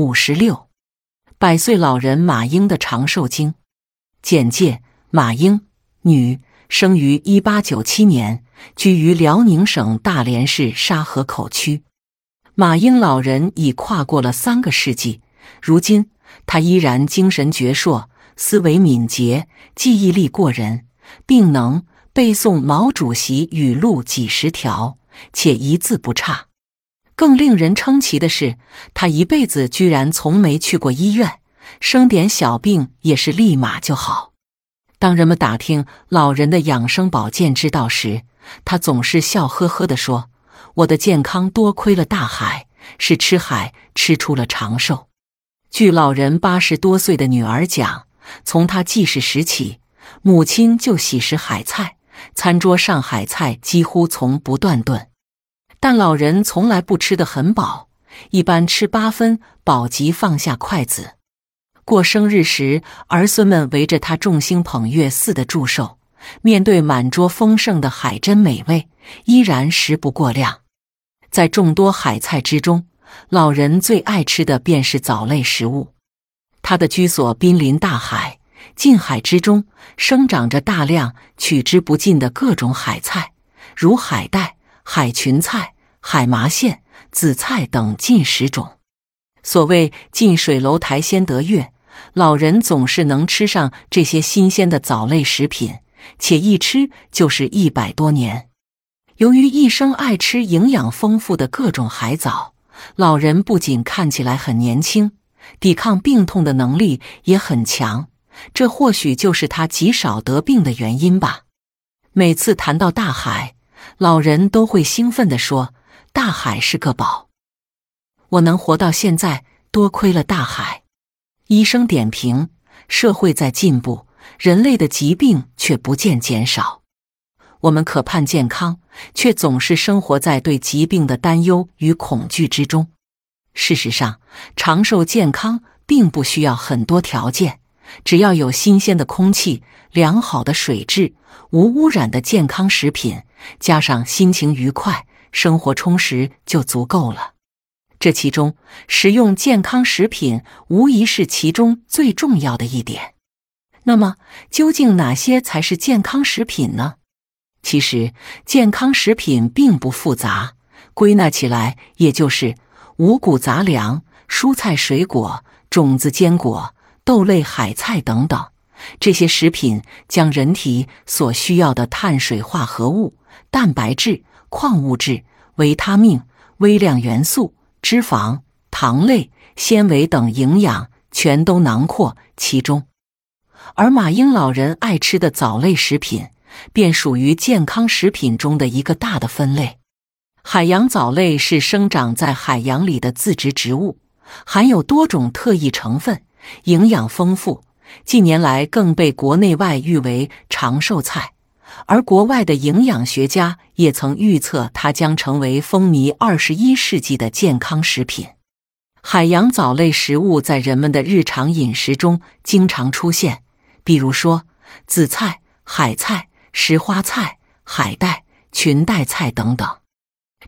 五十六，百岁老人马英的长寿经简介：马英，女，生于一八九七年，居于辽宁省大连市沙河口区。马英老人已跨过了三个世纪，如今他依然精神矍铄，思维敏捷，记忆力过人，并能背诵毛主席语录几十条，且一字不差。更令人称奇的是，他一辈子居然从没去过医院，生点小病也是立马就好。当人们打听老人的养生保健之道时，他总是笑呵呵地说：“我的健康多亏了大海，是吃海吃出了长寿。”据老人八十多岁的女儿讲，从他记事时起，母亲就喜食海菜，餐桌上海菜几乎从不断顿。但老人从来不吃得很饱，一般吃八分饱即放下筷子。过生日时，儿孙们围着他众星捧月似的祝寿，面对满桌丰盛的海珍美味，依然食不过量。在众多海菜之中，老人最爱吃的便是藻类食物。他的居所濒临大海，近海之中生长着大量取之不尽的各种海菜，如海带。海芹菜、海麻线、紫菜等近十种。所谓“近水楼台先得月”，老人总是能吃上这些新鲜的藻类食品，且一吃就是一百多年。由于一生爱吃营养丰富的各种海藻，老人不仅看起来很年轻，抵抗病痛的能力也很强。这或许就是他极少得病的原因吧。每次谈到大海，老人都会兴奋地说：“大海是个宝，我能活到现在，多亏了大海。”医生点评：社会在进步，人类的疾病却不见减少。我们渴盼健康，却总是生活在对疾病的担忧与恐惧之中。事实上，长寿健康并不需要很多条件，只要有新鲜的空气、良好的水质、无污染的健康食品。加上心情愉快、生活充实就足够了。这其中，食用健康食品无疑是其中最重要的一点。那么，究竟哪些才是健康食品呢？其实，健康食品并不复杂，归纳起来也就是五谷杂粮、蔬菜水果、种子坚果、豆类海菜等等。这些食品将人体所需要的碳水化合物。蛋白质、矿物质、维他命、微量元素、脂肪、糖类、纤维等营养全都囊括其中，而马英老人爱吃的藻类食品便属于健康食品中的一个大的分类。海洋藻类是生长在海洋里的自植植物，含有多种特异成分，营养丰富，近年来更被国内外誉为长寿菜。而国外的营养学家也曾预测，它将成为风靡二十一世纪的健康食品。海洋藻类食物在人们的日常饮食中经常出现，比如说紫菜、海菜、石花菜、海带、裙带菜等等。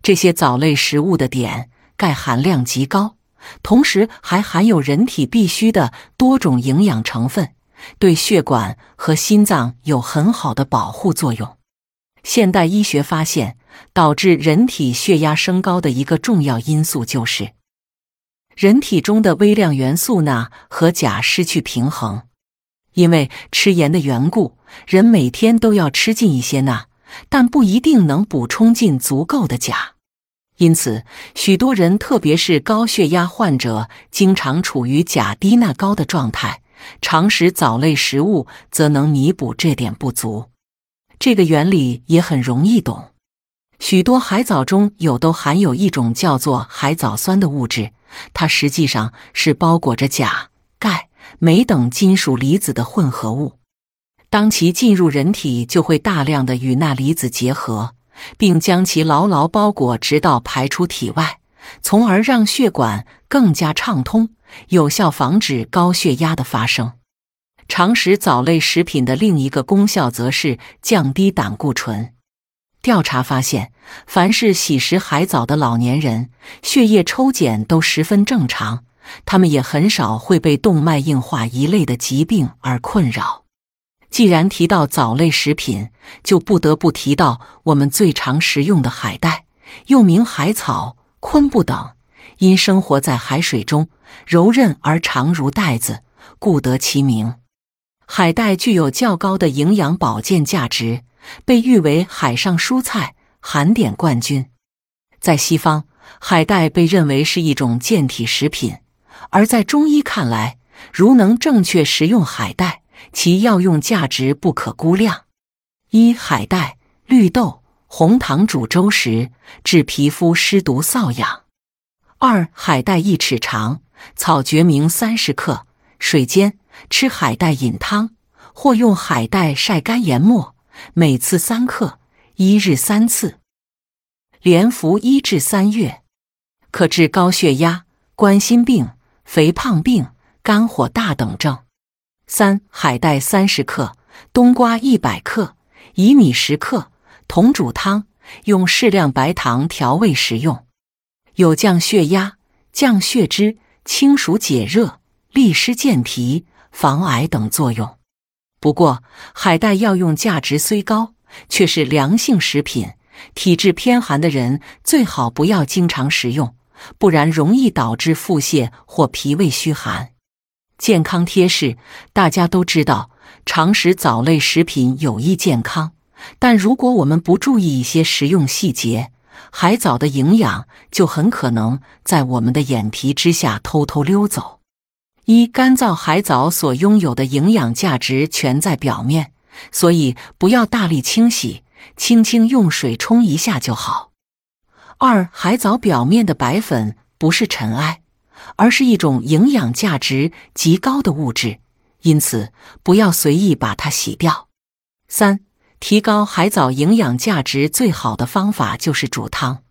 这些藻类食物的碘、钙含量极高，同时还含有人体必需的多种营养成分。对血管和心脏有很好的保护作用。现代医学发现，导致人体血压升高的一个重要因素就是人体中的微量元素钠和钾失去平衡。因为吃盐的缘故，人每天都要吃进一些钠，但不一定能补充进足够的钾。因此，许多人，特别是高血压患者，经常处于钾低钠高的状态。常食藻类食物则能弥补这点不足，这个原理也很容易懂。许多海藻中有都含有一种叫做海藻酸的物质，它实际上是包裹着钾、钙、镁等金属离子的混合物。当其进入人体，就会大量的与钠离子结合，并将其牢牢包裹，直到排出体外，从而让血管更加畅通。有效防止高血压的发生。常食藻类食品的另一个功效，则是降低胆固醇。调查发现，凡是喜食海藻的老年人，血液抽检都十分正常，他们也很少会被动脉硬化一类的疾病而困扰。既然提到藻类食品，就不得不提到我们最常食用的海带，又名海草、昆布等。因生活在海水中，柔韧而长如带子，故得其名。海带具有较高的营养保健价值，被誉为海上蔬菜、含碘冠军。在西方，海带被认为是一种健体食品；而在中医看来，如能正确食用海带，其药用价值不可估量。一、海带、绿豆、红糖煮粥时，治皮肤湿毒瘙痒。二、海带一尺长，草决明三十克，水煎，吃海带饮汤，或用海带晒干研末，每次三克，一日三次，连服一至三月，可治高血压、冠心病、肥胖病、肝火大等症。三、海带三十克，冬瓜一百克，薏米十克，同煮汤，用适量白糖调味食用。有降血压、降血脂、清暑解热、利湿健脾、防癌等作用。不过，海带药用价值虽高，却是凉性食品，体质偏寒的人最好不要经常食用，不然容易导致腹泻或脾胃虚寒。健康贴士：大家都知道，常食藻类食品有益健康，但如果我们不注意一些食用细节，海藻的营养就很可能在我们的眼皮之下偷偷溜走。一干燥海藻所拥有的营养价值全在表面，所以不要大力清洗，轻轻用水冲一下就好。二海藻表面的白粉不是尘埃，而是一种营养价值极高的物质，因此不要随意把它洗掉。三。提高海藻营养价值最好的方法就是煮汤。